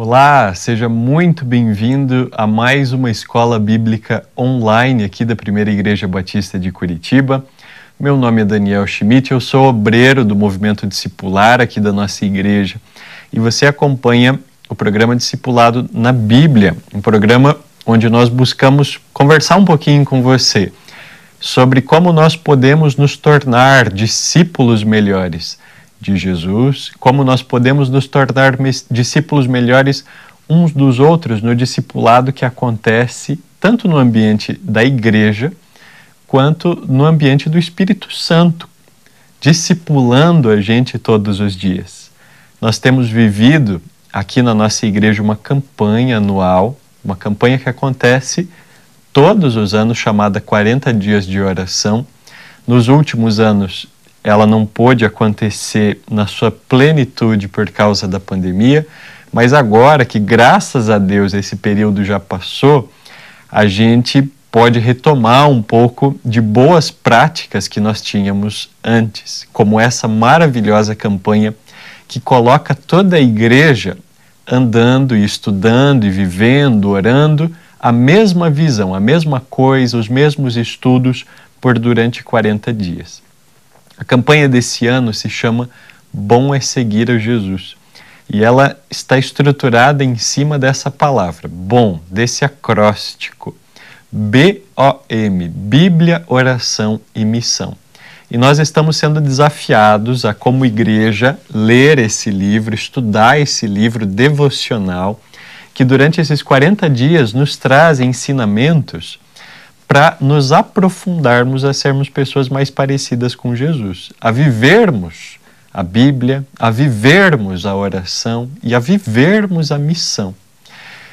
Olá, seja muito bem-vindo a mais uma escola bíblica online aqui da Primeira Igreja Batista de Curitiba. Meu nome é Daniel Schmidt, eu sou obreiro do movimento discipular aqui da nossa igreja e você acompanha o programa Discipulado na Bíblia, um programa onde nós buscamos conversar um pouquinho com você sobre como nós podemos nos tornar discípulos melhores de Jesus, como nós podemos nos tornar discípulos melhores uns dos outros no discipulado que acontece tanto no ambiente da igreja quanto no ambiente do Espírito Santo, discipulando a gente todos os dias. Nós temos vivido aqui na nossa igreja uma campanha anual, uma campanha que acontece todos os anos chamada 40 dias de oração. Nos últimos anos ela não pôde acontecer na sua plenitude por causa da pandemia, mas agora que, graças a Deus, esse período já passou, a gente pode retomar um pouco de boas práticas que nós tínhamos antes, como essa maravilhosa campanha que coloca toda a igreja andando e estudando e vivendo, orando, a mesma visão, a mesma coisa, os mesmos estudos por durante 40 dias. A campanha desse ano se chama Bom é Seguir a Jesus. E ela está estruturada em cima dessa palavra, bom, desse acróstico. B-O-M, Bíblia, Oração e Missão. E nós estamos sendo desafiados a, como igreja, ler esse livro, estudar esse livro devocional, que durante esses 40 dias nos traz ensinamentos para nos aprofundarmos a sermos pessoas mais parecidas com Jesus, a vivermos a Bíblia, a vivermos a oração e a vivermos a missão.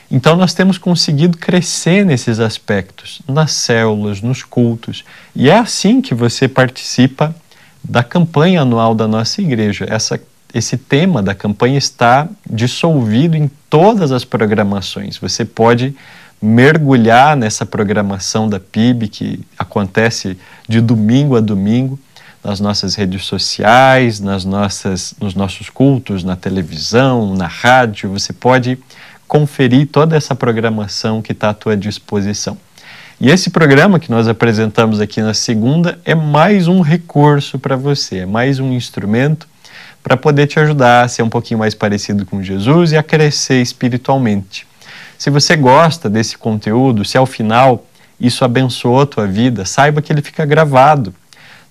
Então, nós temos conseguido crescer nesses aspectos, nas células, nos cultos, e é assim que você participa da campanha anual da nossa igreja. Essa, esse tema da campanha está dissolvido em todas as programações. Você pode mergulhar nessa programação da PIB que acontece de domingo a domingo nas nossas redes sociais, nas nossas, nos nossos cultos, na televisão, na rádio. Você pode conferir toda essa programação que está à tua disposição. E esse programa que nós apresentamos aqui na segunda é mais um recurso para você, é mais um instrumento para poder te ajudar a ser um pouquinho mais parecido com Jesus e a crescer espiritualmente. Se você gosta desse conteúdo, se ao final isso abençoou a tua vida, saiba que ele fica gravado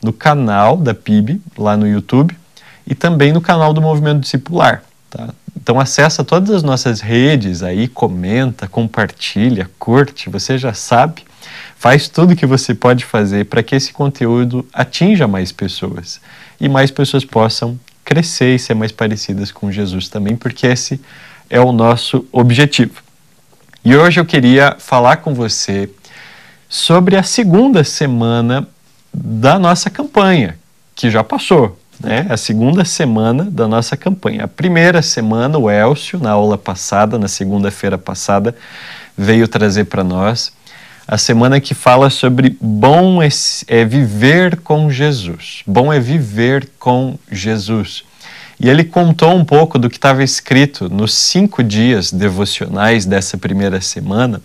no canal da PIB, lá no YouTube, e também no canal do Movimento Discipular. Tá? Então acessa todas as nossas redes aí, comenta, compartilha, curte, você já sabe, faz tudo que você pode fazer para que esse conteúdo atinja mais pessoas e mais pessoas possam crescer e ser mais parecidas com Jesus também, porque esse é o nosso objetivo. E hoje eu queria falar com você sobre a segunda semana da nossa campanha, que já passou, né? A segunda semana da nossa campanha. A primeira semana, o Elcio, na aula passada, na segunda-feira passada, veio trazer para nós a semana que fala sobre bom é, é viver com Jesus. Bom é viver com Jesus. E ele contou um pouco do que estava escrito nos cinco dias devocionais dessa primeira semana.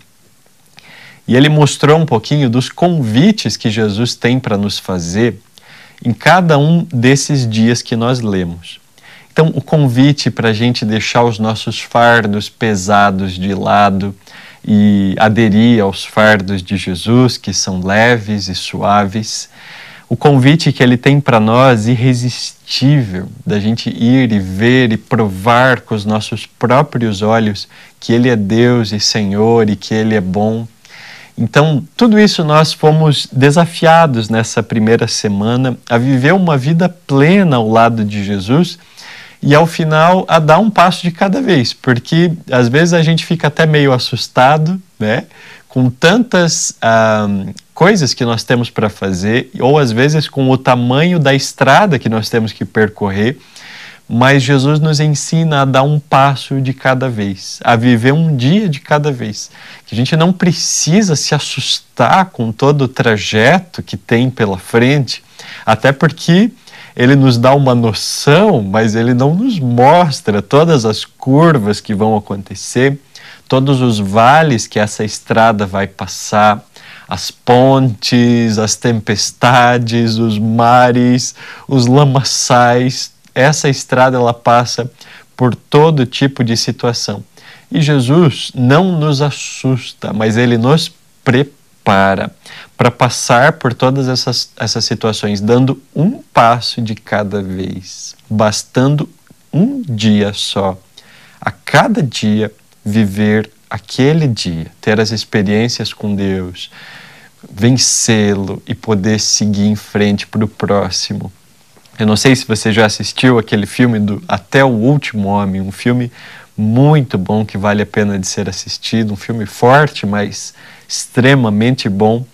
E ele mostrou um pouquinho dos convites que Jesus tem para nos fazer em cada um desses dias que nós lemos. Então, o convite para a gente deixar os nossos fardos pesados de lado e aderir aos fardos de Jesus, que são leves e suaves o convite que ele tem para nós irresistível da gente ir e ver e provar com os nossos próprios olhos que ele é Deus e Senhor e que ele é bom. Então, tudo isso nós fomos desafiados nessa primeira semana a viver uma vida plena ao lado de Jesus e ao final a dar um passo de cada vez, porque às vezes a gente fica até meio assustado, né? Com tantas ah, coisas que nós temos para fazer, ou às vezes com o tamanho da estrada que nós temos que percorrer, mas Jesus nos ensina a dar um passo de cada vez, a viver um dia de cada vez. Que a gente não precisa se assustar com todo o trajeto que tem pela frente, até porque ele nos dá uma noção, mas ele não nos mostra todas as curvas que vão acontecer, todos os vales que essa estrada vai passar, as pontes, as tempestades, os mares, os lamaçais. Essa estrada ela passa por todo tipo de situação. E Jesus não nos assusta, mas ele nos prepara para passar por todas essas, essas situações, dando um passo de cada vez, bastando um dia só. A cada dia, viver aquele dia, ter as experiências com Deus, vencê-lo e poder seguir em frente para o próximo. Eu não sei se você já assistiu aquele filme do Até o Último Homem, um filme muito bom que vale a pena de ser assistido, um filme forte, mas extremamente bom.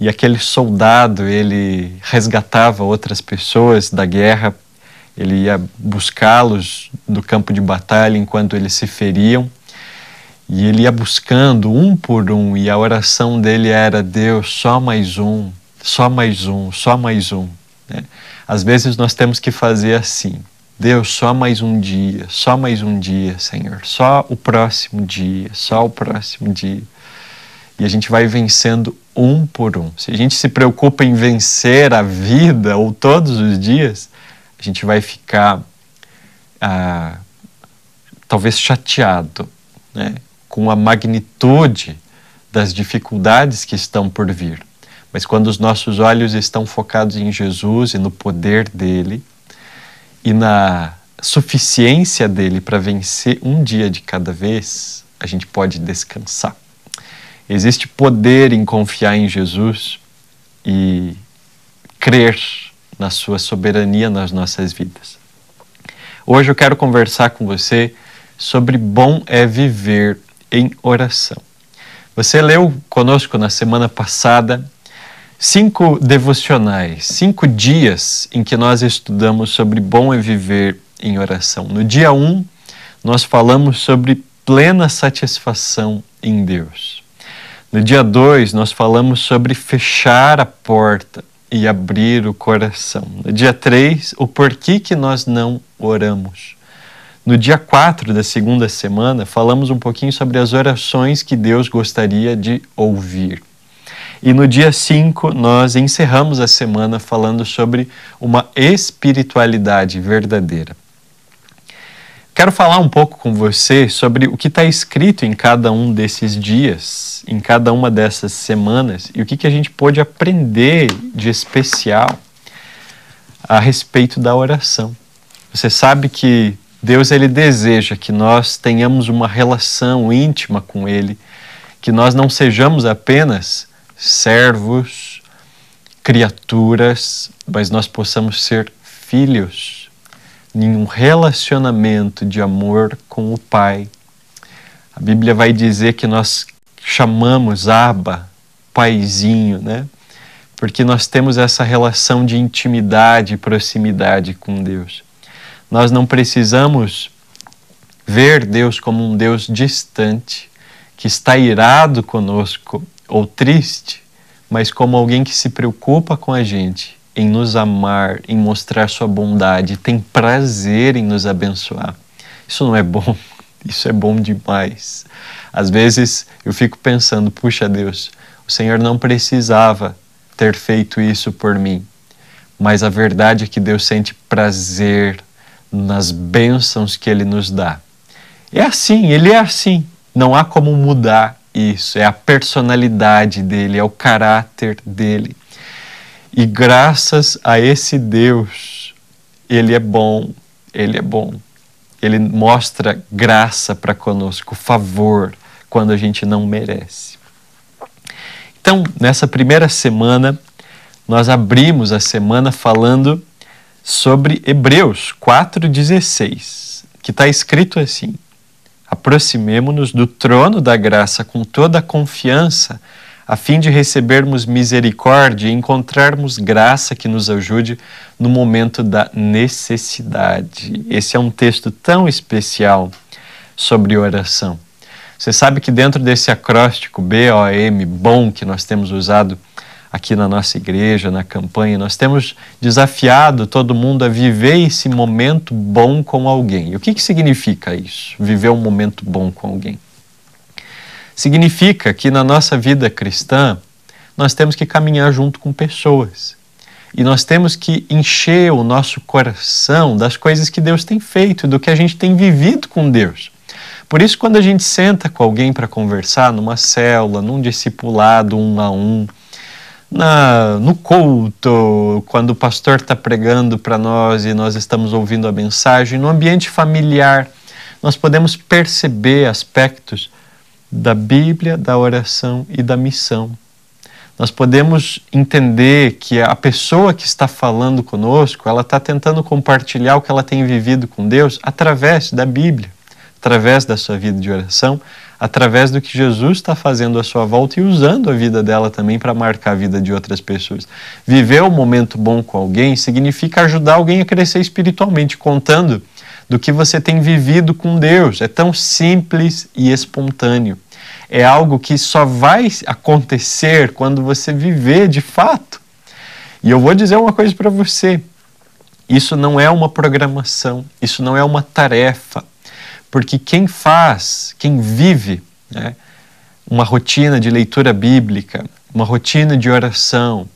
E aquele soldado, ele resgatava outras pessoas da guerra, ele ia buscá-los do campo de batalha enquanto eles se feriam. E ele ia buscando um por um, e a oração dele era: Deus, só mais um, só mais um, só mais um. Né? Às vezes nós temos que fazer assim: Deus, só mais um dia, só mais um dia, Senhor, só o próximo dia, só o próximo dia. E a gente vai vencendo um por um. Se a gente se preocupa em vencer a vida ou todos os dias, a gente vai ficar ah, talvez chateado, né? Com a magnitude das dificuldades que estão por vir. Mas quando os nossos olhos estão focados em Jesus e no poder dele e na suficiência dele para vencer um dia de cada vez, a gente pode descansar. Existe poder em confiar em Jesus e crer na sua soberania nas nossas vidas. Hoje eu quero conversar com você sobre bom é viver em oração. Você leu conosco na semana passada cinco devocionais, cinco dias em que nós estudamos sobre bom é viver em oração. No dia 1, um, nós falamos sobre plena satisfação em Deus. No dia 2, nós falamos sobre fechar a porta e abrir o coração. No dia 3, o porquê que nós não oramos. No dia 4 da segunda semana, falamos um pouquinho sobre as orações que Deus gostaria de ouvir. E no dia 5, nós encerramos a semana falando sobre uma espiritualidade verdadeira. Quero falar um pouco com você sobre o que está escrito em cada um desses dias, em cada uma dessas semanas, e o que, que a gente pode aprender de especial a respeito da oração. Você sabe que Deus ele deseja que nós tenhamos uma relação íntima com ele, que nós não sejamos apenas servos, criaturas, mas nós possamos ser filhos em um relacionamento de amor com o Pai. A Bíblia vai dizer que nós chamamos Abba, Paizinho, né? Porque nós temos essa relação de intimidade e proximidade com Deus. Nós não precisamos ver Deus como um Deus distante, que está irado conosco ou triste, mas como alguém que se preocupa com a gente, em nos amar, em mostrar sua bondade, tem prazer em nos abençoar. Isso não é bom, isso é bom demais. Às vezes eu fico pensando, puxa Deus, o Senhor não precisava ter feito isso por mim, mas a verdade é que Deus sente prazer nas bênçãos que Ele nos dá. É assim, Ele é assim. Não há como mudar isso. É a personalidade dele, é o caráter dele. E graças a esse Deus, Ele é bom, Ele é bom. Ele mostra graça para conosco, favor, quando a gente não merece. Então, nessa primeira semana, nós abrimos a semana falando sobre Hebreus 4,16, que está escrito assim: Aproximemo-nos do trono da graça com toda a confiança, a fim de recebermos misericórdia e encontrarmos graça que nos ajude no momento da necessidade. Esse é um texto tão especial sobre oração. Você sabe que dentro desse acróstico BOM, bom, que nós temos usado aqui na nossa igreja, na campanha, nós temos desafiado todo mundo a viver esse momento bom com alguém. E o que, que significa isso? Viver um momento bom com alguém? Significa que na nossa vida cristã nós temos que caminhar junto com pessoas. E nós temos que encher o nosso coração das coisas que Deus tem feito, do que a gente tem vivido com Deus. Por isso, quando a gente senta com alguém para conversar, numa célula, num discipulado um a um, na, no culto, quando o pastor está pregando para nós e nós estamos ouvindo a mensagem, no ambiente familiar, nós podemos perceber aspectos da Bíblia, da oração e da missão. Nós podemos entender que a pessoa que está falando conosco, ela está tentando compartilhar o que ela tem vivido com Deus através da Bíblia, através da sua vida de oração, através do que Jesus está fazendo à sua volta e usando a vida dela também para marcar a vida de outras pessoas. Viver um momento bom com alguém significa ajudar alguém a crescer espiritualmente, contando do que você tem vivido com Deus. É tão simples e espontâneo. É algo que só vai acontecer quando você viver de fato. E eu vou dizer uma coisa para você: isso não é uma programação, isso não é uma tarefa, porque quem faz, quem vive né, uma rotina de leitura bíblica, uma rotina de oração,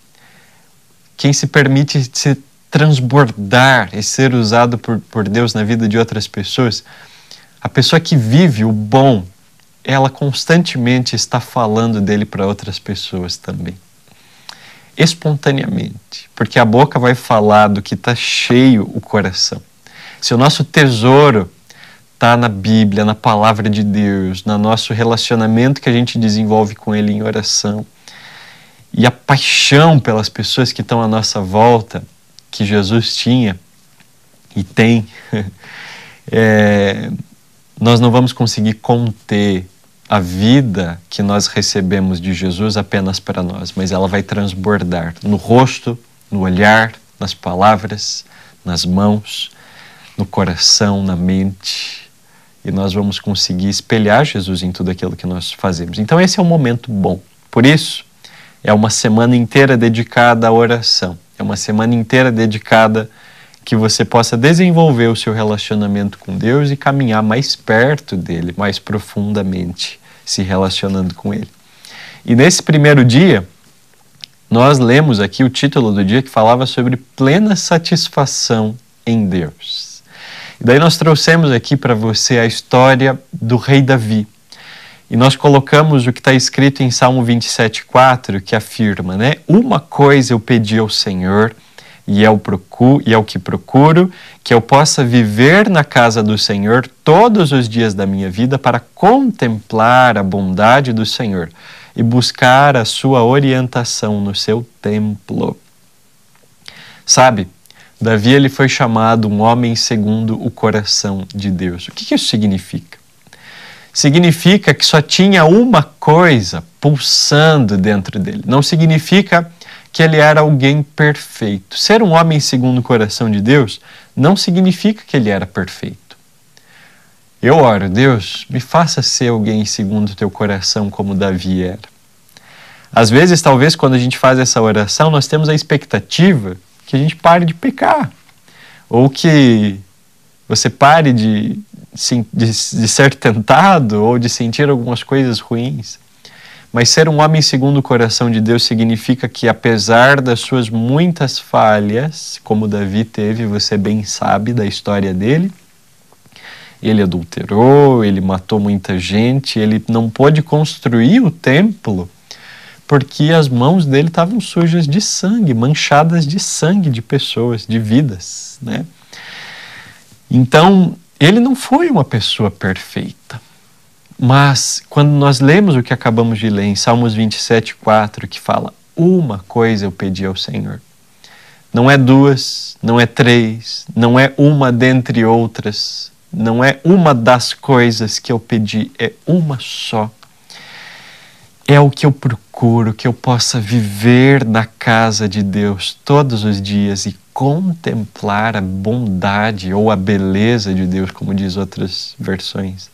quem se permite se transbordar e ser usado por, por Deus na vida de outras pessoas, a pessoa que vive o bom, ela constantemente está falando dele para outras pessoas também. Espontaneamente, porque a boca vai falar do que está cheio o coração. Se o nosso tesouro está na Bíblia, na palavra de Deus, no nosso relacionamento que a gente desenvolve com Ele em oração. E a paixão pelas pessoas que estão à nossa volta, que Jesus tinha e tem, é, nós não vamos conseguir conter a vida que nós recebemos de Jesus apenas para nós, mas ela vai transbordar no rosto, no olhar, nas palavras, nas mãos, no coração, na mente e nós vamos conseguir espelhar Jesus em tudo aquilo que nós fazemos. Então, esse é um momento bom. Por isso, é uma semana inteira dedicada à oração. É uma semana inteira dedicada que você possa desenvolver o seu relacionamento com Deus e caminhar mais perto dele, mais profundamente, se relacionando com ele. E nesse primeiro dia, nós lemos aqui o título do dia que falava sobre plena satisfação em Deus. E daí nós trouxemos aqui para você a história do rei Davi. E nós colocamos o que está escrito em Salmo 27,4, que afirma, né? Uma coisa eu pedi ao Senhor, e é, o procuro, e é o que procuro, que eu possa viver na casa do Senhor todos os dias da minha vida para contemplar a bondade do Senhor e buscar a sua orientação no seu templo. Sabe, Davi ele foi chamado um homem segundo o coração de Deus. O que, que isso significa? Significa que só tinha uma coisa pulsando dentro dele. Não significa que ele era alguém perfeito. Ser um homem segundo o coração de Deus não significa que ele era perfeito. Eu oro, Deus, me faça ser alguém segundo o teu coração como Davi era. Às vezes, talvez, quando a gente faz essa oração, nós temos a expectativa que a gente pare de pecar. Ou que você pare de, de, de ser tentado ou de sentir algumas coisas ruins. Mas ser um homem segundo o coração de Deus significa que, apesar das suas muitas falhas, como Davi teve, você bem sabe da história dele, ele adulterou, ele matou muita gente, ele não pôde construir o templo porque as mãos dele estavam sujas de sangue, manchadas de sangue de pessoas, de vidas, né? Então, ele não foi uma pessoa perfeita. Mas quando nós lemos o que acabamos de ler em Salmos 27, 4, que fala: Uma coisa eu pedi ao Senhor. Não é duas, não é três, não é uma dentre outras, não é uma das coisas que eu pedi, é uma só é o que eu procuro, que eu possa viver na casa de Deus todos os dias e contemplar a bondade ou a beleza de Deus, como diz outras versões.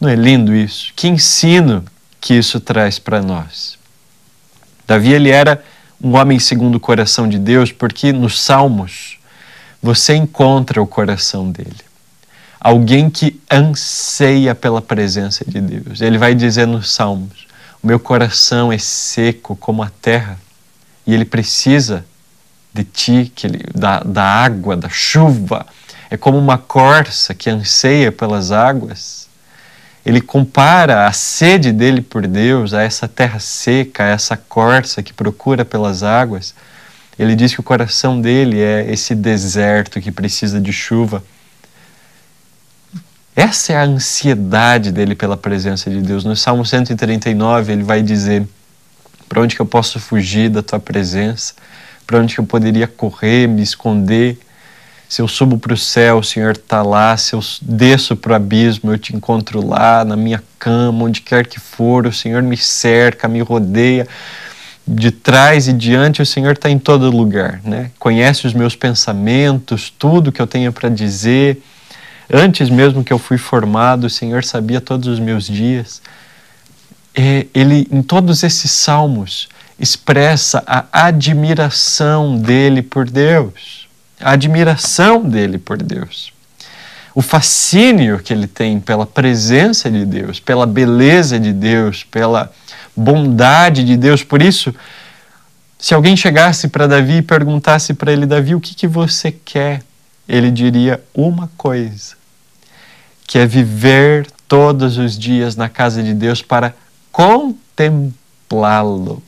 Não é lindo isso? Que ensino que isso traz para nós? Davi ele era um homem segundo o coração de Deus, porque nos Salmos você encontra o coração dele. Alguém que anseia pela presença de Deus. Ele vai dizer nos Salmos: O meu coração é seco como a terra, e ele precisa de ti, que ele, da, da água, da chuva. É como uma corça que anseia pelas águas ele compara a sede dele por Deus a essa terra seca, a essa corça que procura pelas águas. Ele diz que o coração dele é esse deserto que precisa de chuva. Essa é a ansiedade dele pela presença de Deus. No Salmo 139, ele vai dizer: Para onde que eu posso fugir da tua presença? Para onde que eu poderia correr, me esconder? Se eu subo para o céu, o Senhor está lá. Se eu desço para o abismo, eu te encontro lá, na minha cama, onde quer que for. O Senhor me cerca, me rodeia. De trás e diante, o Senhor está em todo lugar. Né? Conhece os meus pensamentos, tudo que eu tenho para dizer. Antes mesmo que eu fui formado, o Senhor sabia todos os meus dias. Ele, em todos esses salmos, expressa a admiração dele por Deus a admiração dele por Deus, o fascínio que ele tem pela presença de Deus, pela beleza de Deus, pela bondade de Deus. Por isso, se alguém chegasse para Davi e perguntasse para ele, Davi, o que, que você quer? Ele diria uma coisa, que é viver todos os dias na casa de Deus para contemplá-lo,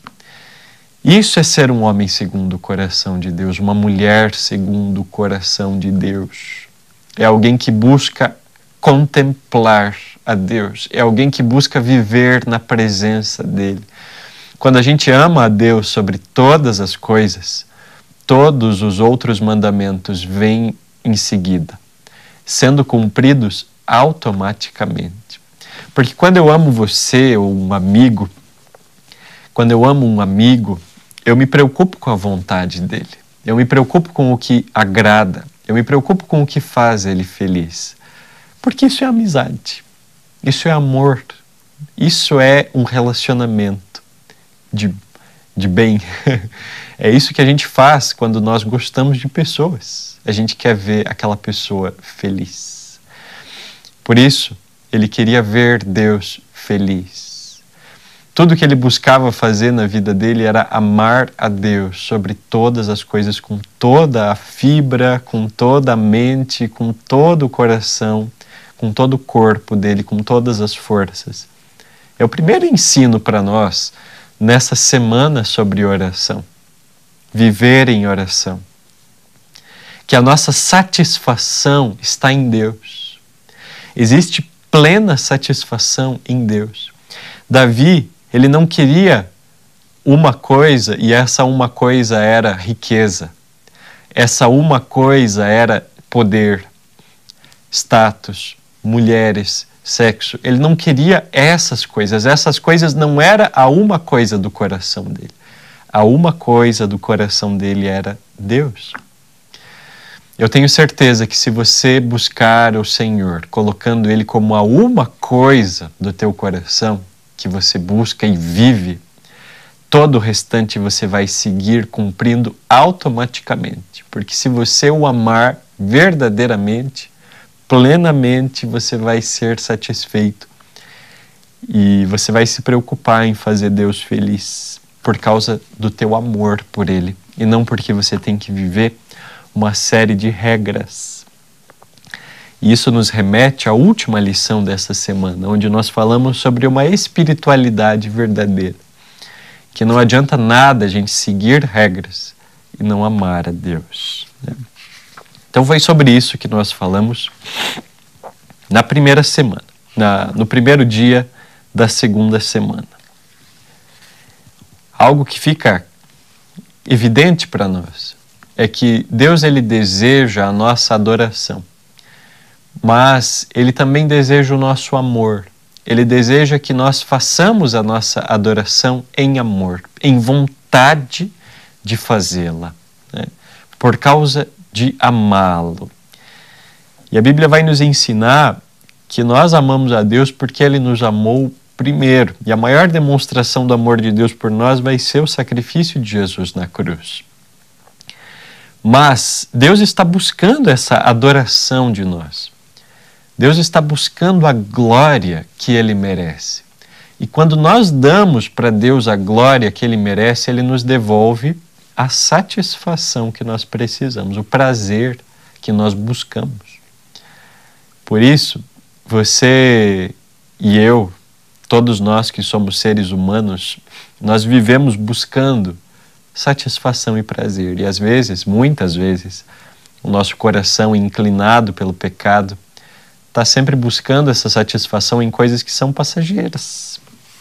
isso é ser um homem segundo o coração de Deus, uma mulher segundo o coração de Deus. É alguém que busca contemplar a Deus, é alguém que busca viver na presença dele. Quando a gente ama a Deus sobre todas as coisas, todos os outros mandamentos vêm em seguida, sendo cumpridos automaticamente. Porque quando eu amo você ou um amigo, quando eu amo um amigo, eu me preocupo com a vontade dele. Eu me preocupo com o que agrada. Eu me preocupo com o que faz ele feliz. Porque isso é amizade. Isso é amor. Isso é um relacionamento de, de bem. é isso que a gente faz quando nós gostamos de pessoas. A gente quer ver aquela pessoa feliz. Por isso, ele queria ver Deus feliz. Tudo que ele buscava fazer na vida dele era amar a Deus sobre todas as coisas, com toda a fibra, com toda a mente, com todo o coração, com todo o corpo dele, com todas as forças. É o primeiro ensino para nós nessa semana sobre oração. Viver em oração. Que a nossa satisfação está em Deus. Existe plena satisfação em Deus. Davi ele não queria uma coisa e essa uma coisa era riqueza. Essa uma coisa era poder, status, mulheres, sexo. Ele não queria essas coisas. Essas coisas não era a uma coisa do coração dele. A uma coisa do coração dele era Deus. Eu tenho certeza que se você buscar o Senhor, colocando Ele como a uma coisa do teu coração, que você busca e vive, todo o restante você vai seguir cumprindo automaticamente. Porque se você o amar verdadeiramente, plenamente, você vai ser satisfeito. E você vai se preocupar em fazer Deus feliz por causa do teu amor por Ele e não porque você tem que viver uma série de regras e isso nos remete à última lição dessa semana, onde nós falamos sobre uma espiritualidade verdadeira. Que não adianta nada a gente seguir regras e não amar a Deus. Né? Então foi sobre isso que nós falamos na primeira semana, na, no primeiro dia da segunda semana. Algo que fica evidente para nós é que Deus ele deseja a nossa adoração mas ele também deseja o nosso amor. Ele deseja que nós façamos a nossa adoração em amor, em vontade de fazê-la, né? por causa de amá-lo. E a Bíblia vai nos ensinar que nós amamos a Deus porque ele nos amou primeiro. E a maior demonstração do amor de Deus por nós vai ser o sacrifício de Jesus na cruz. Mas Deus está buscando essa adoração de nós. Deus está buscando a glória que ele merece. E quando nós damos para Deus a glória que ele merece, ele nos devolve a satisfação que nós precisamos, o prazer que nós buscamos. Por isso, você e eu, todos nós que somos seres humanos, nós vivemos buscando satisfação e prazer. E às vezes, muitas vezes, o nosso coração inclinado pelo pecado está sempre buscando essa satisfação em coisas que são passageiras,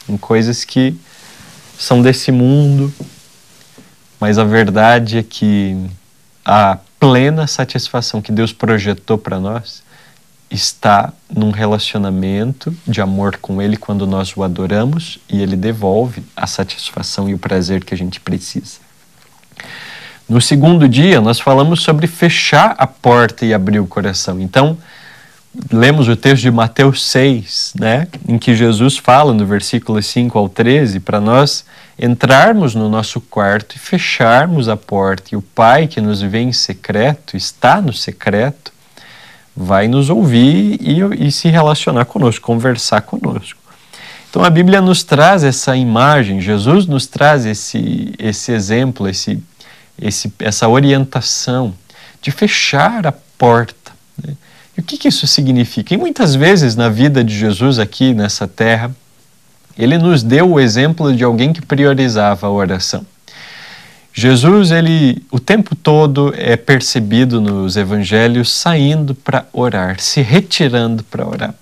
em coisas que são desse mundo. Mas a verdade é que a plena satisfação que Deus projetou para nós está num relacionamento de amor com Ele quando nós o adoramos e Ele devolve a satisfação e o prazer que a gente precisa. No segundo dia, nós falamos sobre fechar a porta e abrir o coração. Então, lemos o texto de Mateus 6, né, em que Jesus fala no versículo 5 ao 13 para nós entrarmos no nosso quarto e fecharmos a porta. E o Pai que nos vê em secreto, está no secreto, vai nos ouvir e, e se relacionar conosco, conversar conosco. Então a Bíblia nos traz essa imagem, Jesus nos traz esse, esse exemplo, esse, esse, essa orientação de fechar a porta. Né? E o que, que isso significa? E muitas vezes na vida de Jesus aqui nessa terra, ele nos deu o exemplo de alguém que priorizava a oração. Jesus, ele o tempo todo é percebido nos evangelhos saindo para orar, se retirando para orar.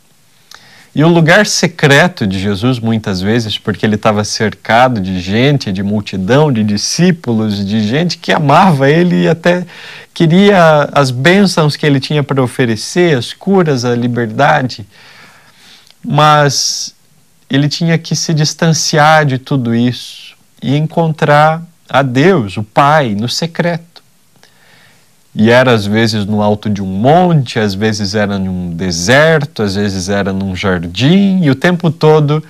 E o lugar secreto de Jesus, muitas vezes, porque ele estava cercado de gente, de multidão, de discípulos, de gente que amava ele e até queria as bênçãos que ele tinha para oferecer, as curas, a liberdade. Mas ele tinha que se distanciar de tudo isso e encontrar a Deus, o Pai, no secreto. E era às vezes no alto de um monte, às vezes era num deserto, às vezes era num jardim, e o tempo todo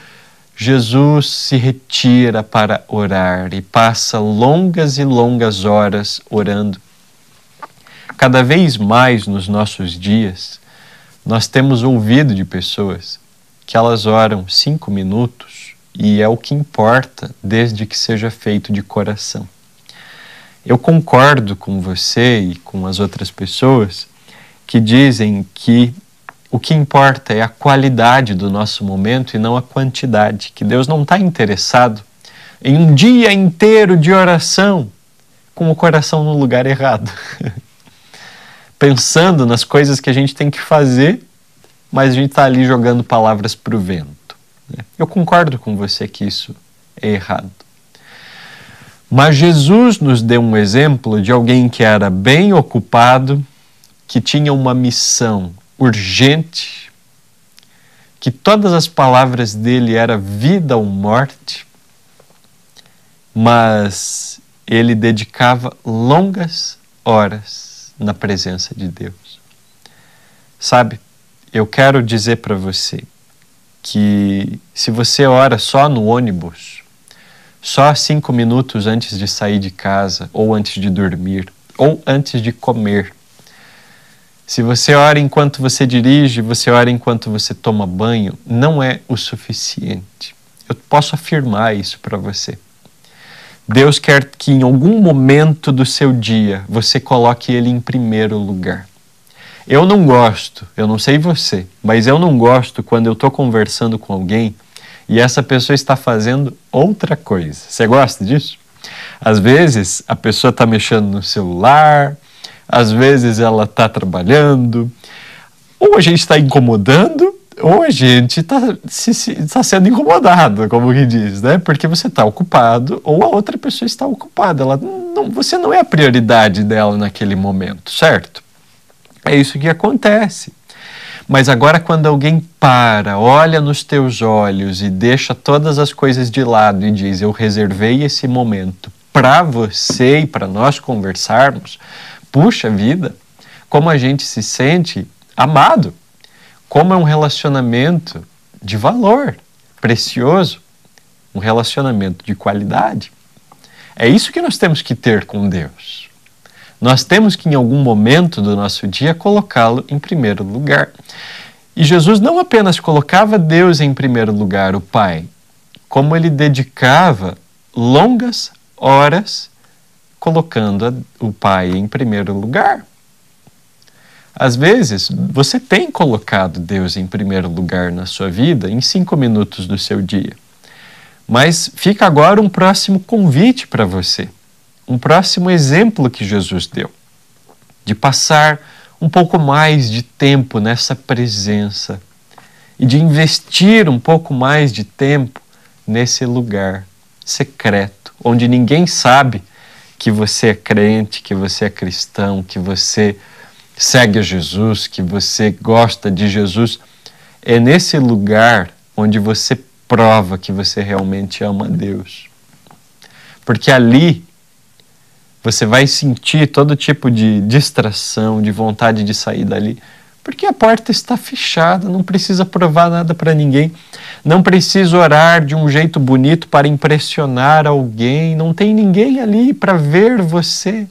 Jesus se retira para orar e passa longas e longas horas orando. Cada vez mais nos nossos dias, nós temos ouvido de pessoas que elas oram cinco minutos e é o que importa, desde que seja feito de coração. Eu concordo com você e com as outras pessoas que dizem que o que importa é a qualidade do nosso momento e não a quantidade, que Deus não está interessado em um dia inteiro de oração com o coração no lugar errado. Pensando nas coisas que a gente tem que fazer, mas a gente está ali jogando palavras para o vento. Né? Eu concordo com você que isso é errado. Mas Jesus nos deu um exemplo de alguém que era bem ocupado, que tinha uma missão urgente, que todas as palavras dele era vida ou morte, mas ele dedicava longas horas na presença de Deus. Sabe, eu quero dizer para você que se você ora só no ônibus, só cinco minutos antes de sair de casa, ou antes de dormir, ou antes de comer. Se você ora enquanto você dirige, você ora enquanto você toma banho, não é o suficiente. Eu posso afirmar isso para você. Deus quer que em algum momento do seu dia você coloque Ele em primeiro lugar. Eu não gosto, eu não sei você, mas eu não gosto quando eu estou conversando com alguém e essa pessoa está fazendo outra coisa. Você gosta disso? Às vezes a pessoa está mexendo no celular, às vezes ela está trabalhando, ou a gente está incomodando, ou a gente está tá sendo incomodado, como que diz, né? Porque você está ocupado ou a outra pessoa está ocupada. Ela não, você não é a prioridade dela naquele momento, certo? É isso que acontece. Mas agora, quando alguém para, olha nos teus olhos e deixa todas as coisas de lado e diz: Eu reservei esse momento para você e para nós conversarmos, puxa vida, como a gente se sente amado, como é um relacionamento de valor, precioso, um relacionamento de qualidade. É isso que nós temos que ter com Deus. Nós temos que, em algum momento do nosso dia, colocá-lo em primeiro lugar. E Jesus não apenas colocava Deus em primeiro lugar, o Pai, como ele dedicava longas horas colocando o Pai em primeiro lugar. Às vezes, você tem colocado Deus em primeiro lugar na sua vida em cinco minutos do seu dia. Mas fica agora um próximo convite para você, um próximo exemplo que Jesus deu, de passar um pouco mais de tempo nessa presença e de investir um pouco mais de tempo nesse lugar secreto, onde ninguém sabe que você é crente, que você é cristão, que você segue a Jesus, que você gosta de Jesus, é nesse lugar onde você prova que você realmente ama Deus. Porque ali você vai sentir todo tipo de distração, de vontade de sair dali, porque a porta está fechada, não precisa provar nada para ninguém, não precisa orar de um jeito bonito para impressionar alguém, não tem ninguém ali para ver você,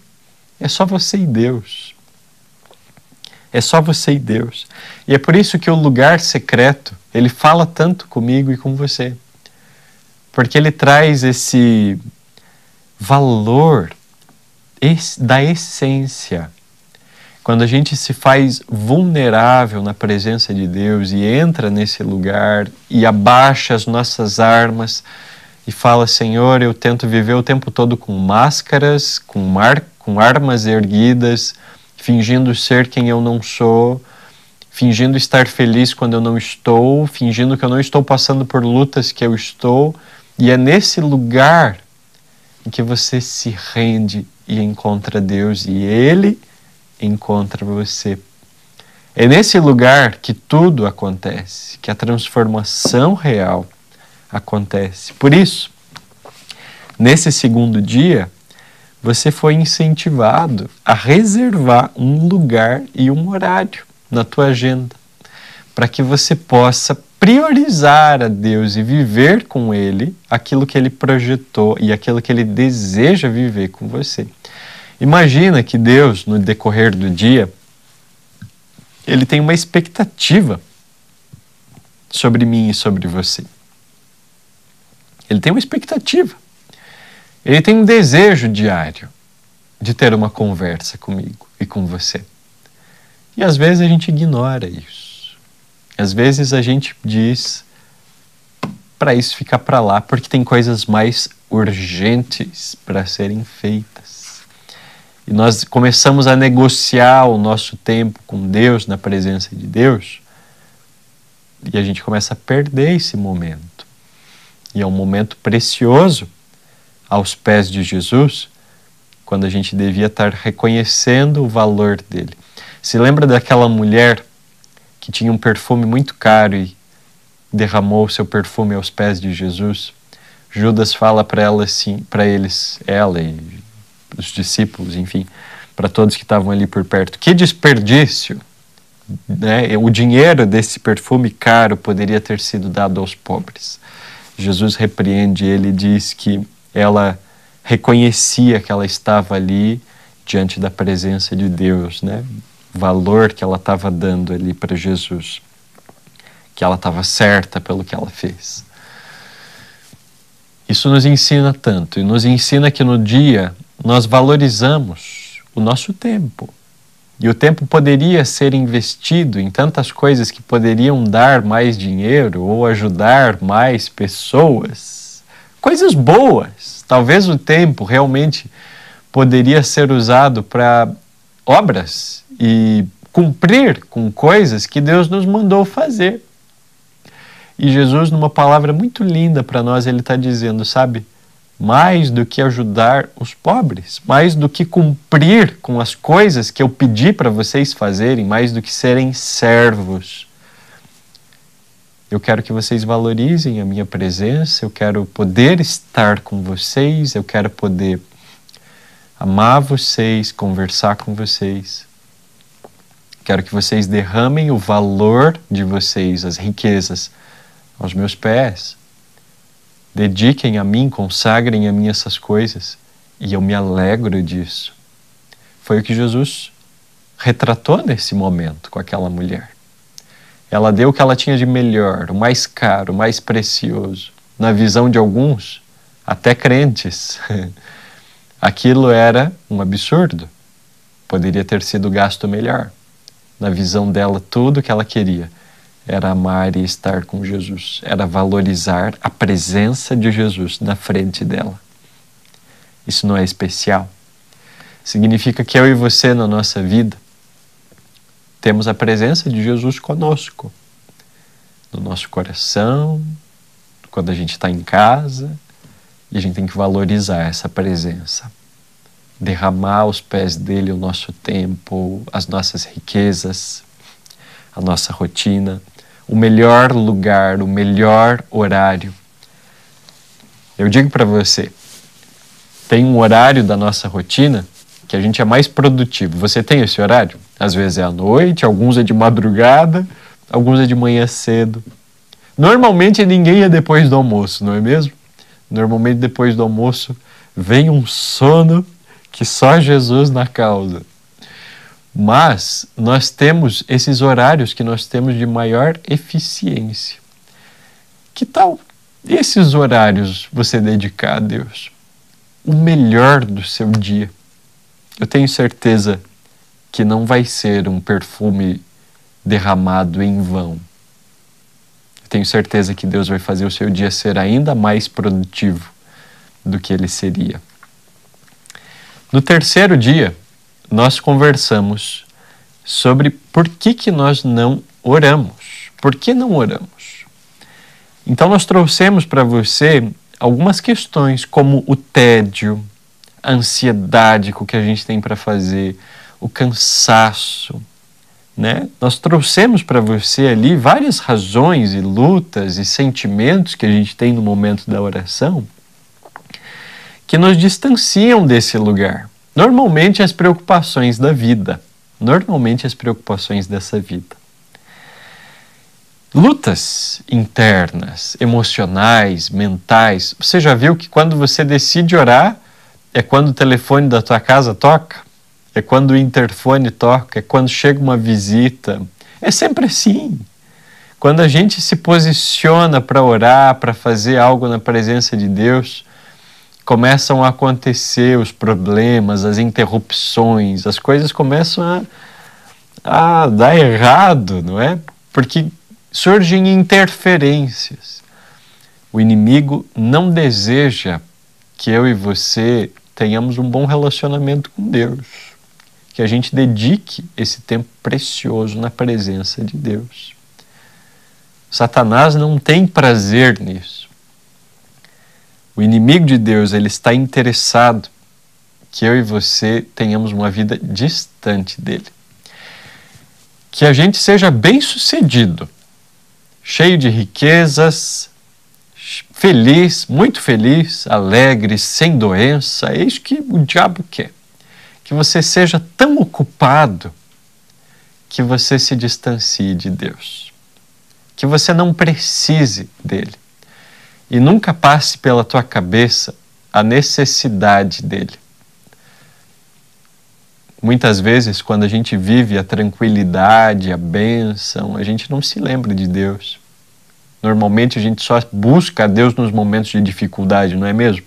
é só você e Deus. É só você e Deus. E é por isso que o lugar secreto, ele fala tanto comigo e com você. Porque ele traz esse valor da essência. Quando a gente se faz vulnerável na presença de Deus e entra nesse lugar e abaixa as nossas armas e fala: Senhor, eu tento viver o tempo todo com máscaras, com, mar, com armas erguidas fingindo ser quem eu não sou, fingindo estar feliz quando eu não estou, fingindo que eu não estou passando por lutas que eu estou. E é nesse lugar em que você se rende e encontra Deus e Ele encontra você. É nesse lugar que tudo acontece, que a transformação real acontece. Por isso, nesse segundo dia, você foi incentivado a reservar um lugar e um horário na tua agenda para que você possa priorizar a Deus e viver com Ele aquilo que Ele projetou e aquilo que Ele deseja viver com você. Imagina que Deus, no decorrer do dia, Ele tem uma expectativa sobre mim e sobre você. Ele tem uma expectativa. Ele tem um desejo diário de ter uma conversa comigo e com você. E às vezes a gente ignora isso. Às vezes a gente diz para isso ficar para lá, porque tem coisas mais urgentes para serem feitas. E nós começamos a negociar o nosso tempo com Deus, na presença de Deus, e a gente começa a perder esse momento. E é um momento precioso aos pés de Jesus, quando a gente devia estar reconhecendo o valor dele. Se lembra daquela mulher que tinha um perfume muito caro e derramou seu perfume aos pés de Jesus? Judas fala para ela assim, para eles, ela e os discípulos, enfim, para todos que estavam ali por perto. Que desperdício! Né? O dinheiro desse perfume caro poderia ter sido dado aos pobres. Jesus repreende ele e diz que ela reconhecia que ela estava ali diante da presença de Deus, né? Valor que ela estava dando ali para Jesus, que ela estava certa pelo que ela fez. Isso nos ensina tanto e nos ensina que no dia nós valorizamos o nosso tempo. E o tempo poderia ser investido em tantas coisas que poderiam dar mais dinheiro ou ajudar mais pessoas coisas boas. Talvez o tempo realmente poderia ser usado para obras e cumprir com coisas que Deus nos mandou fazer. E Jesus, numa palavra muito linda para nós, ele está dizendo, sabe, mais do que ajudar os pobres, mais do que cumprir com as coisas que eu pedi para vocês fazerem, mais do que serem servos eu quero que vocês valorizem a minha presença, eu quero poder estar com vocês, eu quero poder amar vocês, conversar com vocês. Quero que vocês derramem o valor de vocês, as riquezas, aos meus pés. Dediquem a mim, consagrem a mim essas coisas, e eu me alegro disso. Foi o que Jesus retratou nesse momento com aquela mulher. Ela deu o que ela tinha de melhor, o mais caro, o mais precioso. Na visão de alguns, até crentes, aquilo era um absurdo. Poderia ter sido gasto melhor. Na visão dela, tudo que ela queria era amar e estar com Jesus, era valorizar a presença de Jesus na frente dela. Isso não é especial. Significa que eu e você na nossa vida temos a presença de Jesus conosco, no nosso coração, quando a gente está em casa, e a gente tem que valorizar essa presença. Derramar aos pés dele o nosso tempo, as nossas riquezas, a nossa rotina, o melhor lugar, o melhor horário. Eu digo para você, tem um horário da nossa rotina que a gente é mais produtivo. Você tem esse horário? Às vezes é à noite, alguns é de madrugada, alguns é de manhã cedo. Normalmente ninguém é depois do almoço, não é mesmo? Normalmente depois do almoço vem um sono que só Jesus na causa. Mas nós temos esses horários que nós temos de maior eficiência. Que tal esses horários você dedicar a Deus? O melhor do seu dia. Eu tenho certeza que não vai ser um perfume derramado em vão. Eu tenho certeza que Deus vai fazer o seu dia ser ainda mais produtivo do que ele seria. No terceiro dia, nós conversamos sobre por que, que nós não oramos. Por que não oramos? Então, nós trouxemos para você algumas questões, como o tédio, a ansiedade com o que a gente tem para fazer, o cansaço. Né? Nós trouxemos para você ali várias razões e lutas e sentimentos que a gente tem no momento da oração que nos distanciam desse lugar. Normalmente as preocupações da vida, normalmente as preocupações dessa vida. Lutas internas, emocionais, mentais. Você já viu que quando você decide orar é quando o telefone da tua casa toca? é quando o interfone toca, é quando chega uma visita. É sempre assim. Quando a gente se posiciona para orar, para fazer algo na presença de Deus, começam a acontecer os problemas, as interrupções, as coisas começam a, a dar errado, não é? Porque surgem interferências. O inimigo não deseja que eu e você tenhamos um bom relacionamento com Deus que a gente dedique esse tempo precioso na presença de Deus. Satanás não tem prazer nisso. O inimigo de Deus, ele está interessado que eu e você tenhamos uma vida distante dele. Que a gente seja bem-sucedido, cheio de riquezas, feliz, muito feliz, alegre, sem doença, é isso que o diabo quer. Que você seja tão ocupado que você se distancie de Deus, que você não precise dele e nunca passe pela tua cabeça a necessidade dele. Muitas vezes, quando a gente vive a tranquilidade, a bênção, a gente não se lembra de Deus. Normalmente a gente só busca a Deus nos momentos de dificuldade, não é mesmo?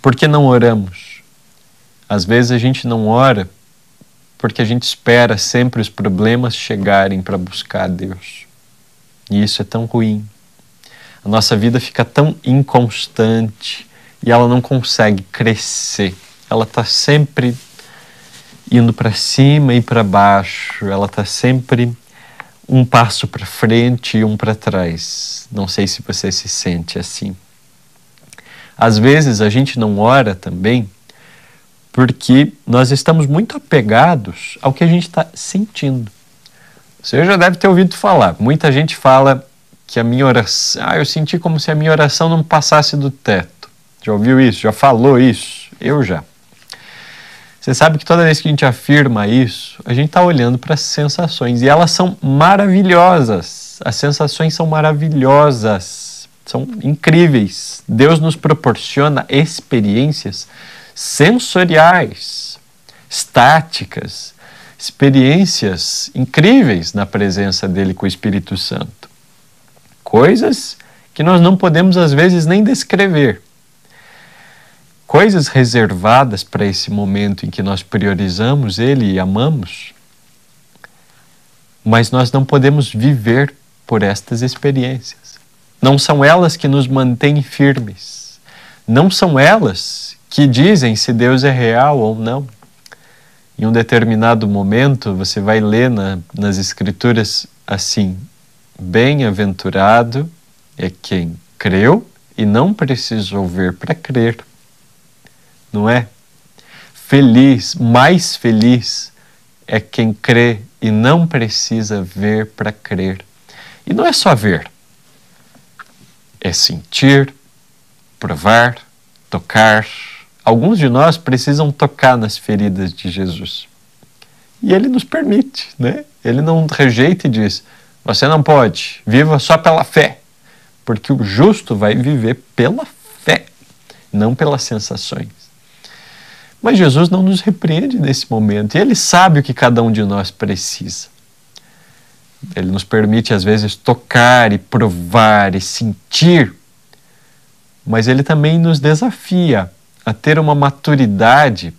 Por que não oramos? Às vezes a gente não ora porque a gente espera sempre os problemas chegarem para buscar a Deus. E isso é tão ruim. A nossa vida fica tão inconstante e ela não consegue crescer. Ela está sempre indo para cima e para baixo, ela está sempre um passo para frente e um para trás. Não sei se você se sente assim. Às vezes a gente não ora também porque nós estamos muito apegados ao que a gente está sentindo. Você já deve ter ouvido falar. Muita gente fala que a minha oração. Ah, eu senti como se a minha oração não passasse do teto. Já ouviu isso? Já falou isso? Eu já. Você sabe que toda vez que a gente afirma isso, a gente está olhando para as sensações e elas são maravilhosas. as sensações são maravilhosas, são incríveis. Deus nos proporciona experiências sensoriais, estáticas, experiências incríveis na presença dele com o Espírito Santo. Coisas que nós não podemos às vezes nem descrever. Coisas reservadas para esse momento em que nós priorizamos ele e amamos mas nós não podemos viver por estas experiências. Não são elas que nos mantêm firmes. Não são elas que dizem se Deus é real ou não. Em um determinado momento, você vai ler na, nas Escrituras assim: Bem-aventurado é quem creu e não precisou ver para crer. Não é? Feliz, mais feliz é quem crê e não precisa ver para crer. E não é só ver, é sentir, provar, tocar. Alguns de nós precisam tocar nas feridas de Jesus. E ele nos permite, né? Ele não rejeita e diz: você não pode, viva só pela fé. Porque o justo vai viver pela fé, não pelas sensações. Mas Jesus não nos repreende nesse momento e Ele sabe o que cada um de nós precisa. Ele nos permite, às vezes, tocar e provar e sentir, mas Ele também nos desafia a ter uma maturidade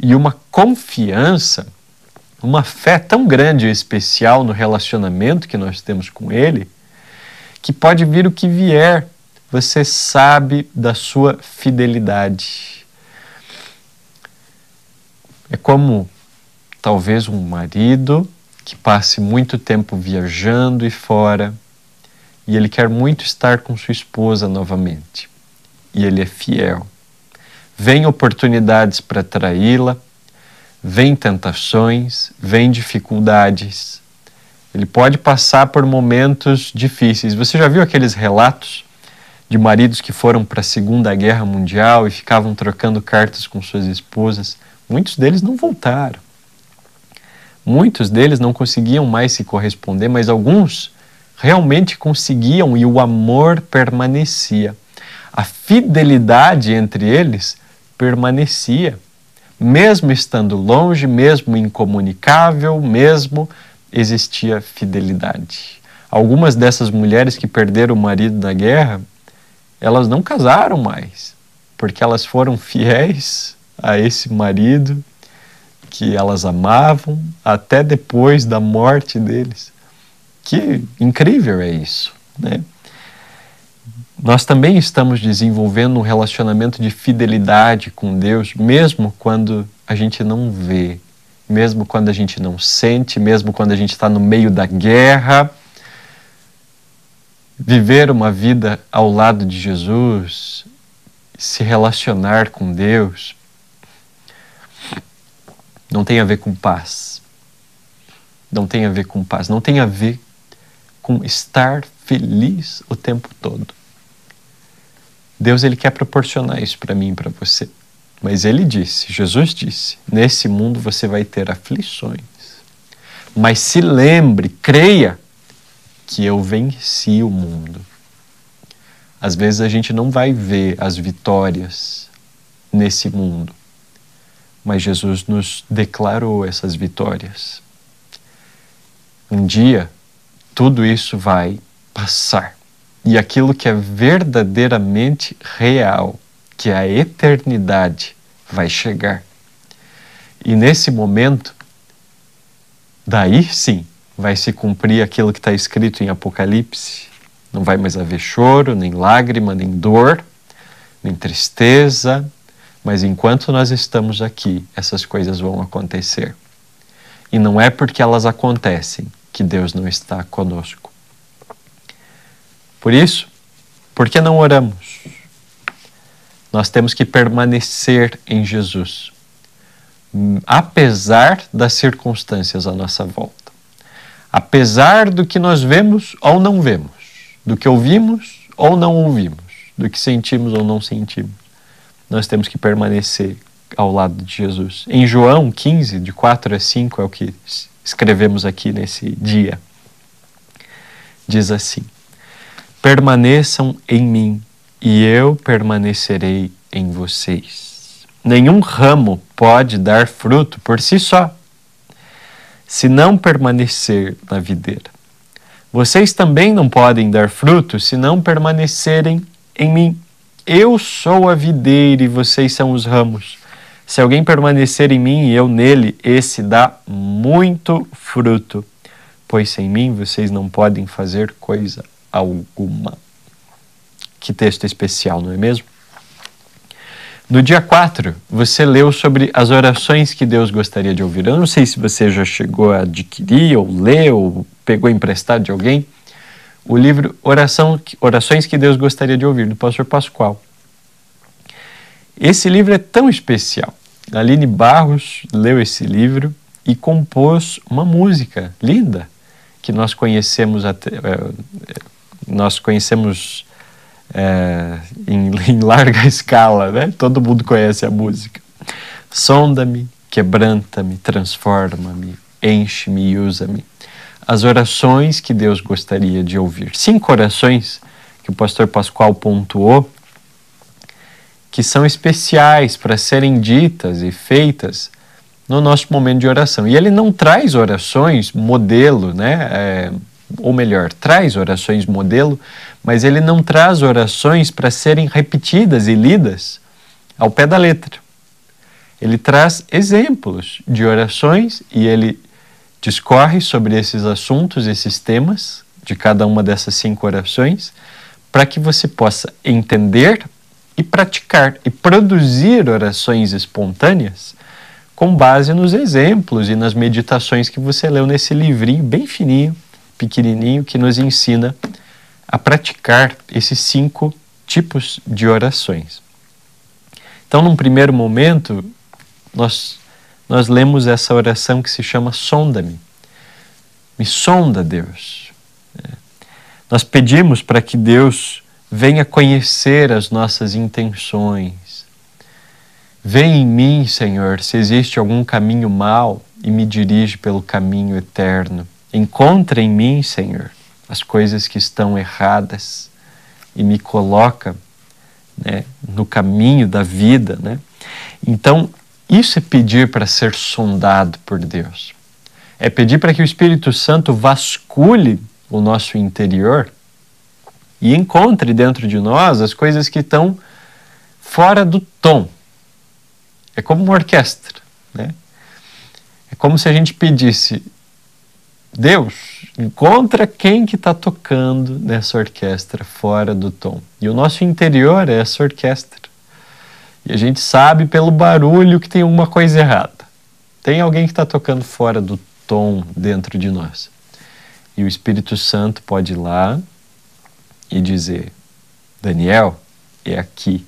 e uma confiança, uma fé tão grande e especial no relacionamento que nós temos com Ele, que pode vir o que vier, você sabe da sua fidelidade é como talvez um marido que passe muito tempo viajando e fora e ele quer muito estar com sua esposa novamente. E ele é fiel. Vem oportunidades para traí-la, vem tentações, vem dificuldades. Ele pode passar por momentos difíceis. Você já viu aqueles relatos de maridos que foram para a Segunda Guerra Mundial e ficavam trocando cartas com suas esposas? Muitos deles não voltaram. Muitos deles não conseguiam mais se corresponder, mas alguns realmente conseguiam e o amor permanecia. A fidelidade entre eles permanecia, mesmo estando longe, mesmo incomunicável, mesmo existia fidelidade. Algumas dessas mulheres que perderam o marido na guerra, elas não casaram mais, porque elas foram fiéis a esse marido que elas amavam até depois da morte deles. Que incrível é isso, né? Nós também estamos desenvolvendo um relacionamento de fidelidade com Deus, mesmo quando a gente não vê, mesmo quando a gente não sente, mesmo quando a gente está no meio da guerra. Viver uma vida ao lado de Jesus, se relacionar com Deus, não tem a ver com paz. Não tem a ver com paz. Não tem a ver com estar feliz o tempo todo. Deus ele quer proporcionar isso para mim e para você. Mas ele disse, Jesus disse: nesse mundo você vai ter aflições. Mas se lembre, creia que eu venci o mundo. Às vezes a gente não vai ver as vitórias nesse mundo, mas Jesus nos declarou essas vitórias. Um dia, tudo isso vai passar. E aquilo que é verdadeiramente real, que é a eternidade, vai chegar. E nesse momento, daí sim, vai se cumprir aquilo que está escrito em Apocalipse. Não vai mais haver choro, nem lágrima, nem dor, nem tristeza, mas enquanto nós estamos aqui, essas coisas vão acontecer. E não é porque elas acontecem que Deus não está conosco. Por isso, por que não oramos? Nós temos que permanecer em Jesus, apesar das circunstâncias à nossa volta. Apesar do que nós vemos ou não vemos, do que ouvimos ou não ouvimos, do que sentimos ou não sentimos nós temos que permanecer ao lado de Jesus. Em João 15, de 4 a 5, é o que escrevemos aqui nesse dia. diz assim: Permaneçam em mim e eu permanecerei em vocês. Nenhum ramo pode dar fruto por si só, se não permanecer na videira. Vocês também não podem dar fruto se não permanecerem em mim. Eu sou a videira e vocês são os ramos. Se alguém permanecer em mim e eu nele, esse dá muito fruto, pois sem mim vocês não podem fazer coisa alguma. Que texto especial, não é mesmo? No dia 4, você leu sobre as orações que Deus gostaria de ouvir. Eu não sei se você já chegou a adquirir, ou leu, ou pegou emprestado de alguém, o livro Oração, Orações que Deus Gostaria de Ouvir, do pastor Pascoal. Esse livro é tão especial. Aline Barros leu esse livro e compôs uma música linda que nós conhecemos até, eh, nós conhecemos é, em, em, larga escala, né? Todo mundo conhece a música. Sonda-me, quebranta-me, transforma-me, enche-me e usa-me. As orações que Deus gostaria de ouvir. Cinco orações que o pastor Pascoal pontuou que são especiais para serem ditas e feitas no nosso momento de oração. E ele não traz orações modelo, né? É, ou melhor, traz orações modelo, mas ele não traz orações para serem repetidas e lidas ao pé da letra. Ele traz exemplos de orações e ele discorre sobre esses assuntos, esses temas de cada uma dessas cinco orações, para que você possa entender e praticar e produzir orações espontâneas com base nos exemplos e nas meditações que você leu nesse livrinho bem fininho pequenininho que nos ensina a praticar esses cinco tipos de orações. Então, num primeiro momento, nós, nós lemos essa oração que se chama Sonda-me. Me sonda, Deus. É. Nós pedimos para que Deus venha conhecer as nossas intenções. Vem em mim, Senhor, se existe algum caminho mau e me dirige pelo caminho eterno. Encontra em mim, Senhor, as coisas que estão erradas e me coloca né, no caminho da vida. Né? Então, isso é pedir para ser sondado por Deus. É pedir para que o Espírito Santo vasculhe o nosso interior e encontre dentro de nós as coisas que estão fora do tom. É como uma orquestra. Né? É como se a gente pedisse: Deus encontra quem que está tocando nessa orquestra fora do tom. E o nosso interior é essa orquestra. E a gente sabe pelo barulho que tem alguma coisa errada. Tem alguém que está tocando fora do tom dentro de nós. E o Espírito Santo pode ir lá e dizer: Daniel, é aqui.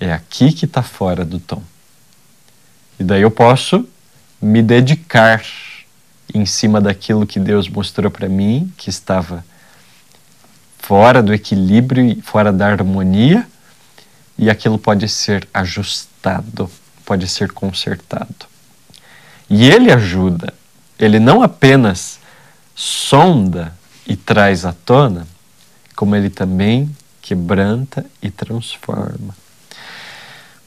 É aqui que está fora do tom. E daí eu posso me dedicar em cima daquilo que Deus mostrou para mim, que estava fora do equilíbrio e fora da harmonia, e aquilo pode ser ajustado, pode ser consertado. E ele ajuda, ele não apenas sonda e traz à tona, como ele também quebranta e transforma.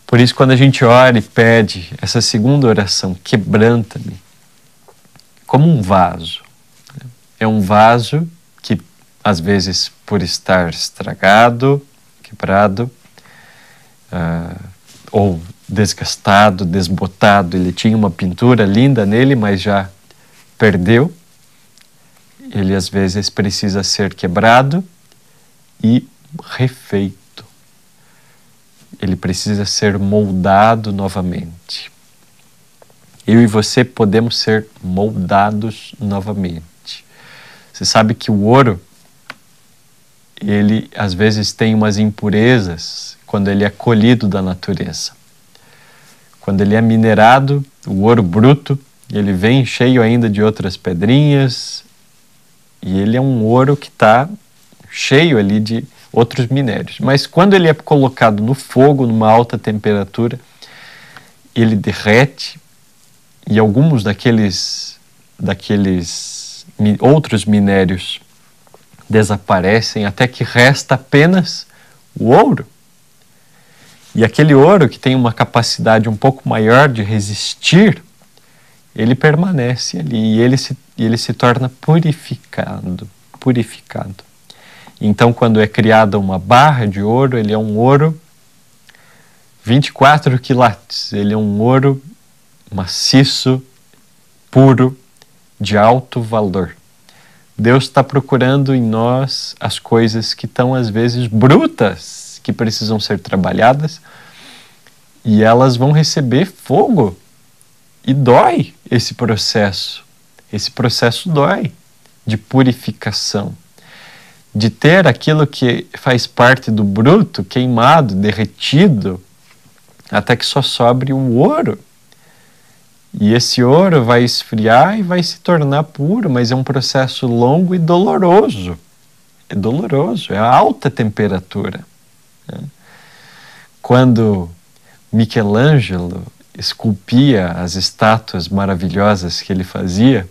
Por isso, quando a gente ora e pede essa segunda oração, quebranta-me, como um vaso. É um vaso que, às vezes, por estar estragado, quebrado, uh, ou desgastado, desbotado, ele tinha uma pintura linda nele, mas já perdeu. Ele, às vezes, precisa ser quebrado e refeito. Ele precisa ser moldado novamente eu e você podemos ser moldados novamente. Você sabe que o ouro, ele às vezes tem umas impurezas quando ele é colhido da natureza. Quando ele é minerado, o ouro bruto, ele vem cheio ainda de outras pedrinhas e ele é um ouro que está cheio ali de outros minérios. Mas quando ele é colocado no fogo, numa alta temperatura, ele derrete e alguns daqueles, daqueles outros minérios desaparecem até que resta apenas o ouro. E aquele ouro que tem uma capacidade um pouco maior de resistir, ele permanece ali e ele se, ele se torna purificado, purificado. Então, quando é criada uma barra de ouro, ele é um ouro 24 quilates, ele é um ouro maciço, puro, de alto valor. Deus está procurando em nós as coisas que estão às vezes brutas, que precisam ser trabalhadas, e elas vão receber fogo. E dói esse processo. Esse processo dói de purificação, de ter aquilo que faz parte do bruto queimado, derretido, até que só sobre o ouro. E esse ouro vai esfriar e vai se tornar puro, mas é um processo longo e doloroso. É doloroso, é alta temperatura. Né? Quando Michelangelo esculpia as estátuas maravilhosas que ele fazia,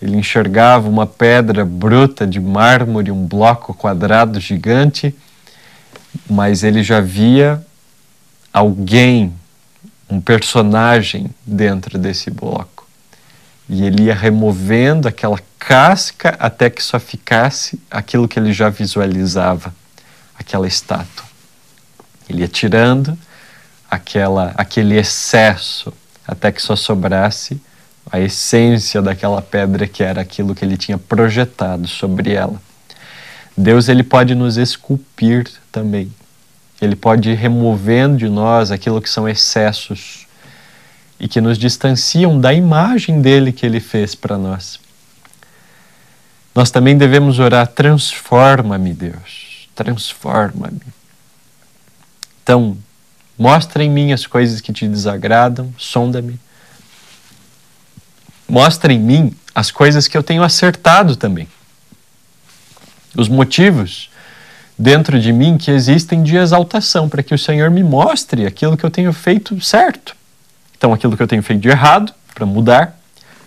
ele enxergava uma pedra bruta de mármore, um bloco quadrado gigante, mas ele já via alguém, um personagem dentro desse bloco. E ele ia removendo aquela casca até que só ficasse aquilo que ele já visualizava, aquela estátua. Ele ia tirando aquela, aquele excesso até que só sobrasse a essência daquela pedra que era aquilo que ele tinha projetado sobre ela. Deus ele pode nos esculpir também. Ele pode ir removendo de nós aquilo que são excessos e que nos distanciam da imagem dele que ele fez para nós. Nós também devemos orar: transforma-me, Deus, transforma-me. Então, mostra em mim as coisas que te desagradam, sonda-me. Mostra em mim as coisas que eu tenho acertado também. Os motivos dentro de mim que existem de exaltação, para que o Senhor me mostre aquilo que eu tenho feito certo. Então, aquilo que eu tenho feito de errado, para mudar,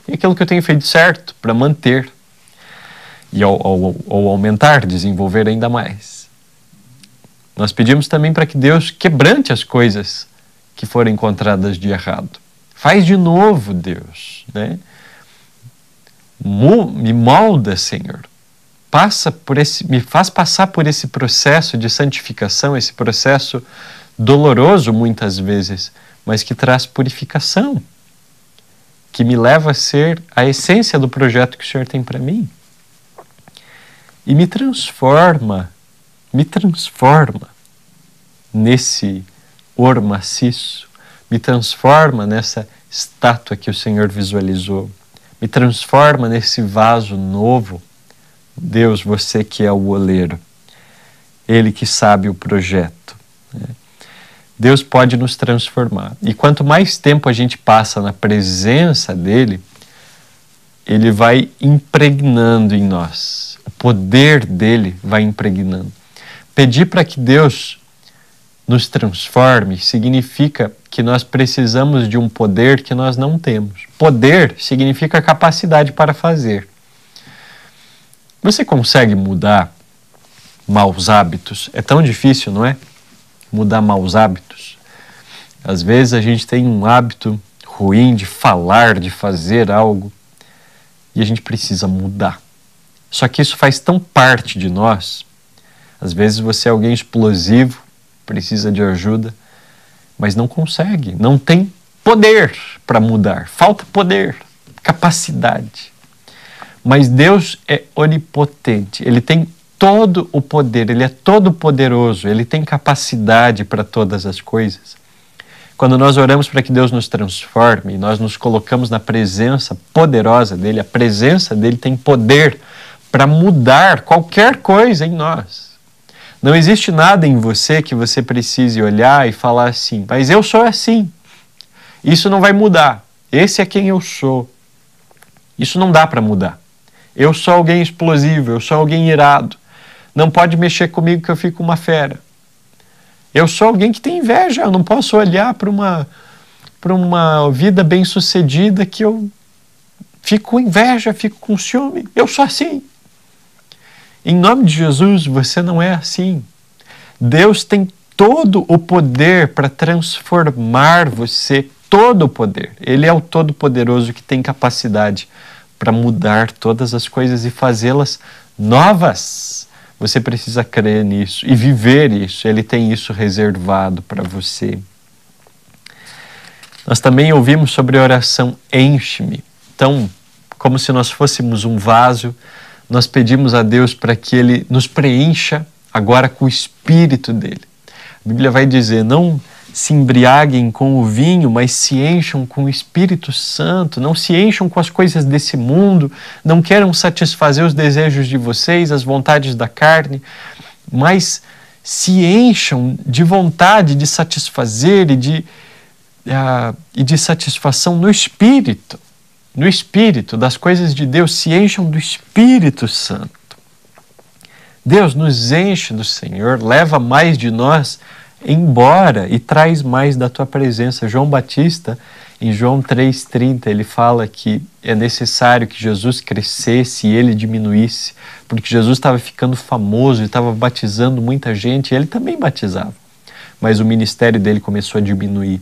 e aquilo que eu tenho feito certo, para manter. E ou, ou, ou aumentar, desenvolver ainda mais. Nós pedimos também para que Deus quebrante as coisas que foram encontradas de errado. Faz de novo, Deus, né? Me molda, Senhor, passa por esse, me faz passar por esse processo de santificação, esse processo doloroso muitas vezes, mas que traz purificação, que me leva a ser a essência do projeto que o Senhor tem para mim. E me transforma, me transforma nesse ouro maciço, me transforma nessa estátua que o Senhor visualizou, me transforma nesse vaso novo Deus, você que é o oleiro, Ele que sabe o projeto. Né? Deus pode nos transformar. E quanto mais tempo a gente passa na presença dEle, Ele vai impregnando em nós. O poder dele vai impregnando. Pedir para que Deus nos transforme significa que nós precisamos de um poder que nós não temos. Poder significa capacidade para fazer. Você consegue mudar maus hábitos? É tão difícil, não é? Mudar maus hábitos. Às vezes a gente tem um hábito ruim de falar, de fazer algo, e a gente precisa mudar. Só que isso faz tão parte de nós. Às vezes você é alguém explosivo, precisa de ajuda, mas não consegue, não tem poder para mudar, falta poder, capacidade. Mas Deus é onipotente, ele tem todo o poder, ele é todo poderoso, ele tem capacidade para todas as coisas. Quando nós oramos para que Deus nos transforme, nós nos colocamos na presença poderosa dele, a presença dele tem poder para mudar qualquer coisa em nós. Não existe nada em você que você precise olhar e falar assim, mas eu sou assim. Isso não vai mudar. Esse é quem eu sou. Isso não dá para mudar. Eu sou alguém explosivo, eu sou alguém irado. Não pode mexer comigo que eu fico uma fera. Eu sou alguém que tem inveja, eu não posso olhar para uma para uma vida bem-sucedida que eu fico com inveja, fico com ciúme. Eu sou assim. Em nome de Jesus, você não é assim. Deus tem todo o poder para transformar você, todo o poder. Ele é o Todo-Poderoso que tem capacidade para mudar todas as coisas e fazê-las novas. Você precisa crer nisso e viver isso. Ele tem isso reservado para você. Nós também ouvimos sobre a oração enche-me. Então, como se nós fôssemos um vaso, nós pedimos a Deus para que Ele nos preencha agora com o Espírito dele. A Bíblia vai dizer: não se embriaguem com o vinho, mas se encham com o Espírito Santo, não se encham com as coisas desse mundo, não queiram satisfazer os desejos de vocês, as vontades da carne, mas se encham de vontade de satisfazer e de, uh, e de satisfação no Espírito, no Espírito, das coisas de Deus, se encham do Espírito Santo. Deus nos enche do Senhor, leva mais de nós embora e traz mais da tua presença. João Batista, em João 3,30, ele fala que é necessário que Jesus crescesse e ele diminuísse, porque Jesus estava ficando famoso e estava batizando muita gente, e ele também batizava. Mas o ministério dele começou a diminuir.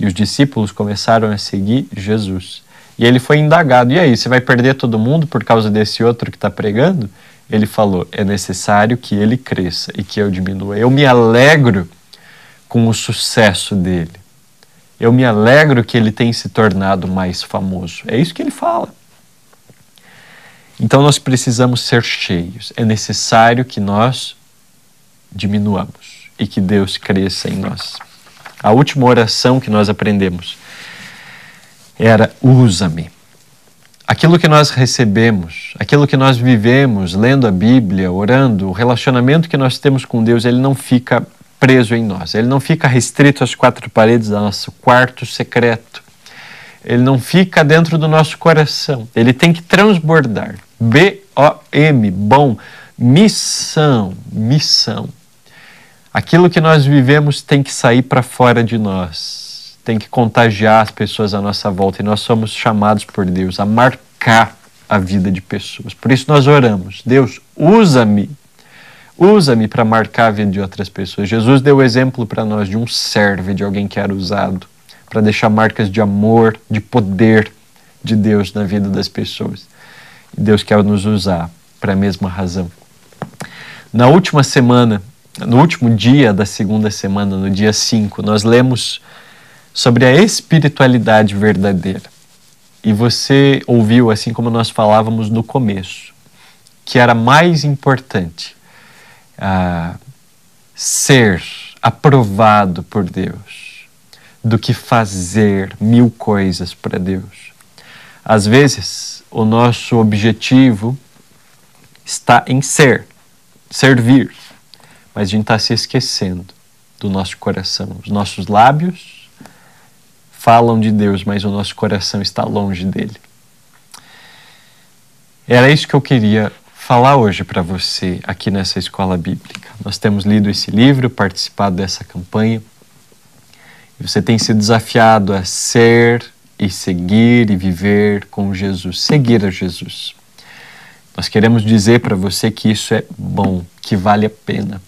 E os discípulos começaram a seguir Jesus. E ele foi indagado: e aí, você vai perder todo mundo por causa desse outro que está pregando? Ele falou: é necessário que ele cresça e que eu diminua. Eu me alegro com o sucesso dele. Eu me alegro que ele tem se tornado mais famoso. É isso que ele fala. Então nós precisamos ser cheios. É necessário que nós diminuamos e que Deus cresça em nós. A última oração que nós aprendemos era: usa-me. Aquilo que nós recebemos, aquilo que nós vivemos lendo a Bíblia, orando, o relacionamento que nós temos com Deus, ele não fica preso em nós. Ele não fica restrito às quatro paredes do nosso quarto secreto. Ele não fica dentro do nosso coração. Ele tem que transbordar. B-O-M, bom, missão, missão. Aquilo que nós vivemos tem que sair para fora de nós. Tem que contagiar as pessoas à nossa volta. E nós somos chamados por Deus a marcar a vida de pessoas. Por isso nós oramos. Deus, usa-me Usa-me para marcar a vida de outras pessoas. Jesus deu o exemplo para nós de um servo, de alguém que era usado para deixar marcas de amor, de poder de Deus na vida das pessoas. E Deus quer nos usar para a mesma razão. Na última semana, no último dia da segunda semana, no dia 5, nós lemos sobre a espiritualidade verdadeira. E você ouviu, assim como nós falávamos no começo, que era mais importante ser aprovado por Deus do que fazer mil coisas para Deus. Às vezes, o nosso objetivo está em ser, servir, mas a gente está se esquecendo do nosso coração. Os nossos lábios falam de Deus, mas o nosso coração está longe dele. Era isso que eu queria falar hoje para você aqui nessa escola bíblica. Nós temos lido esse livro, participado dessa campanha, e você tem sido desafiado a ser e seguir e viver com Jesus, seguir a Jesus. Nós queremos dizer para você que isso é bom, que vale a pena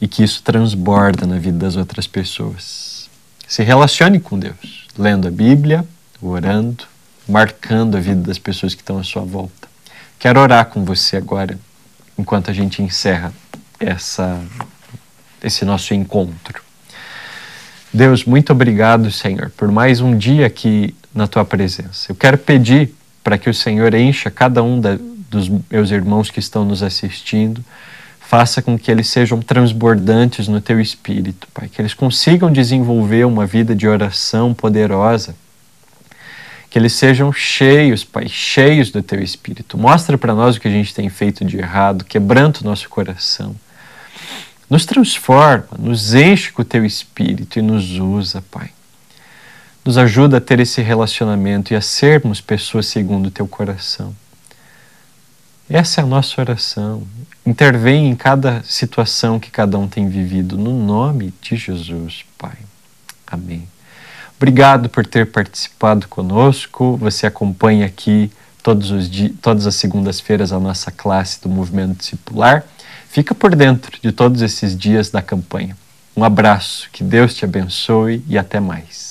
e que isso transborda na vida das outras pessoas. Se relacione com Deus, lendo a Bíblia, orando, marcando a vida das pessoas que estão à sua volta. Quero orar com você agora, enquanto a gente encerra essa, esse nosso encontro. Deus, muito obrigado, Senhor, por mais um dia aqui na tua presença. Eu quero pedir para que o Senhor encha cada um da, dos meus irmãos que estão nos assistindo, faça com que eles sejam transbordantes no teu espírito, Pai, que eles consigam desenvolver uma vida de oração poderosa que eles sejam cheios, Pai, cheios do Teu Espírito. Mostra para nós o que a gente tem feito de errado, quebranta o nosso coração. Nos transforma, nos enche com o Teu Espírito e nos usa, Pai. Nos ajuda a ter esse relacionamento e a sermos pessoas segundo o Teu coração. Essa é a nossa oração. Intervém em cada situação que cada um tem vivido, no nome de Jesus, Pai. Amém. Obrigado por ter participado conosco. Você acompanha aqui todos os dias, todas as segundas-feiras a nossa classe do movimento discipular. Fica por dentro de todos esses dias da campanha. Um abraço, que Deus te abençoe e até mais.